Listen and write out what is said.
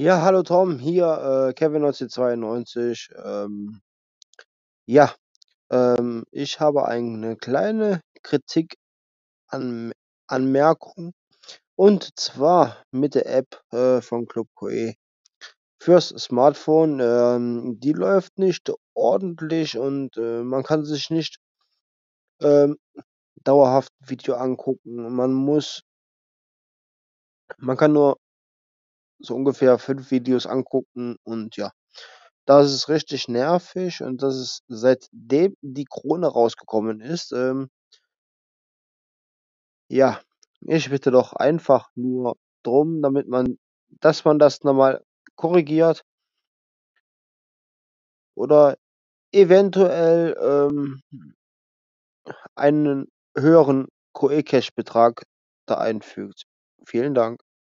Ja, hallo Tom, hier, äh, Kevin 1992. Ähm, ja, ähm, ich habe eine kleine Kritik An Anmerkung und zwar mit der App, äh, von Club Koje. Fürs Smartphone, ähm, die läuft nicht ordentlich und, äh, man kann sich nicht, ähm, dauerhaft Video angucken. Man muss man kann nur so ungefähr 5 Videos angucken und ja. Das ist richtig nervig und das ist seitdem die Krone rausgekommen ist, ähm ja, ich bitte doch einfach nur drum, damit man dass man das noch mal korrigiert oder eventuell, ähm, einen höheren QE-Cash-Betrag da einfügt. Vielen Dank.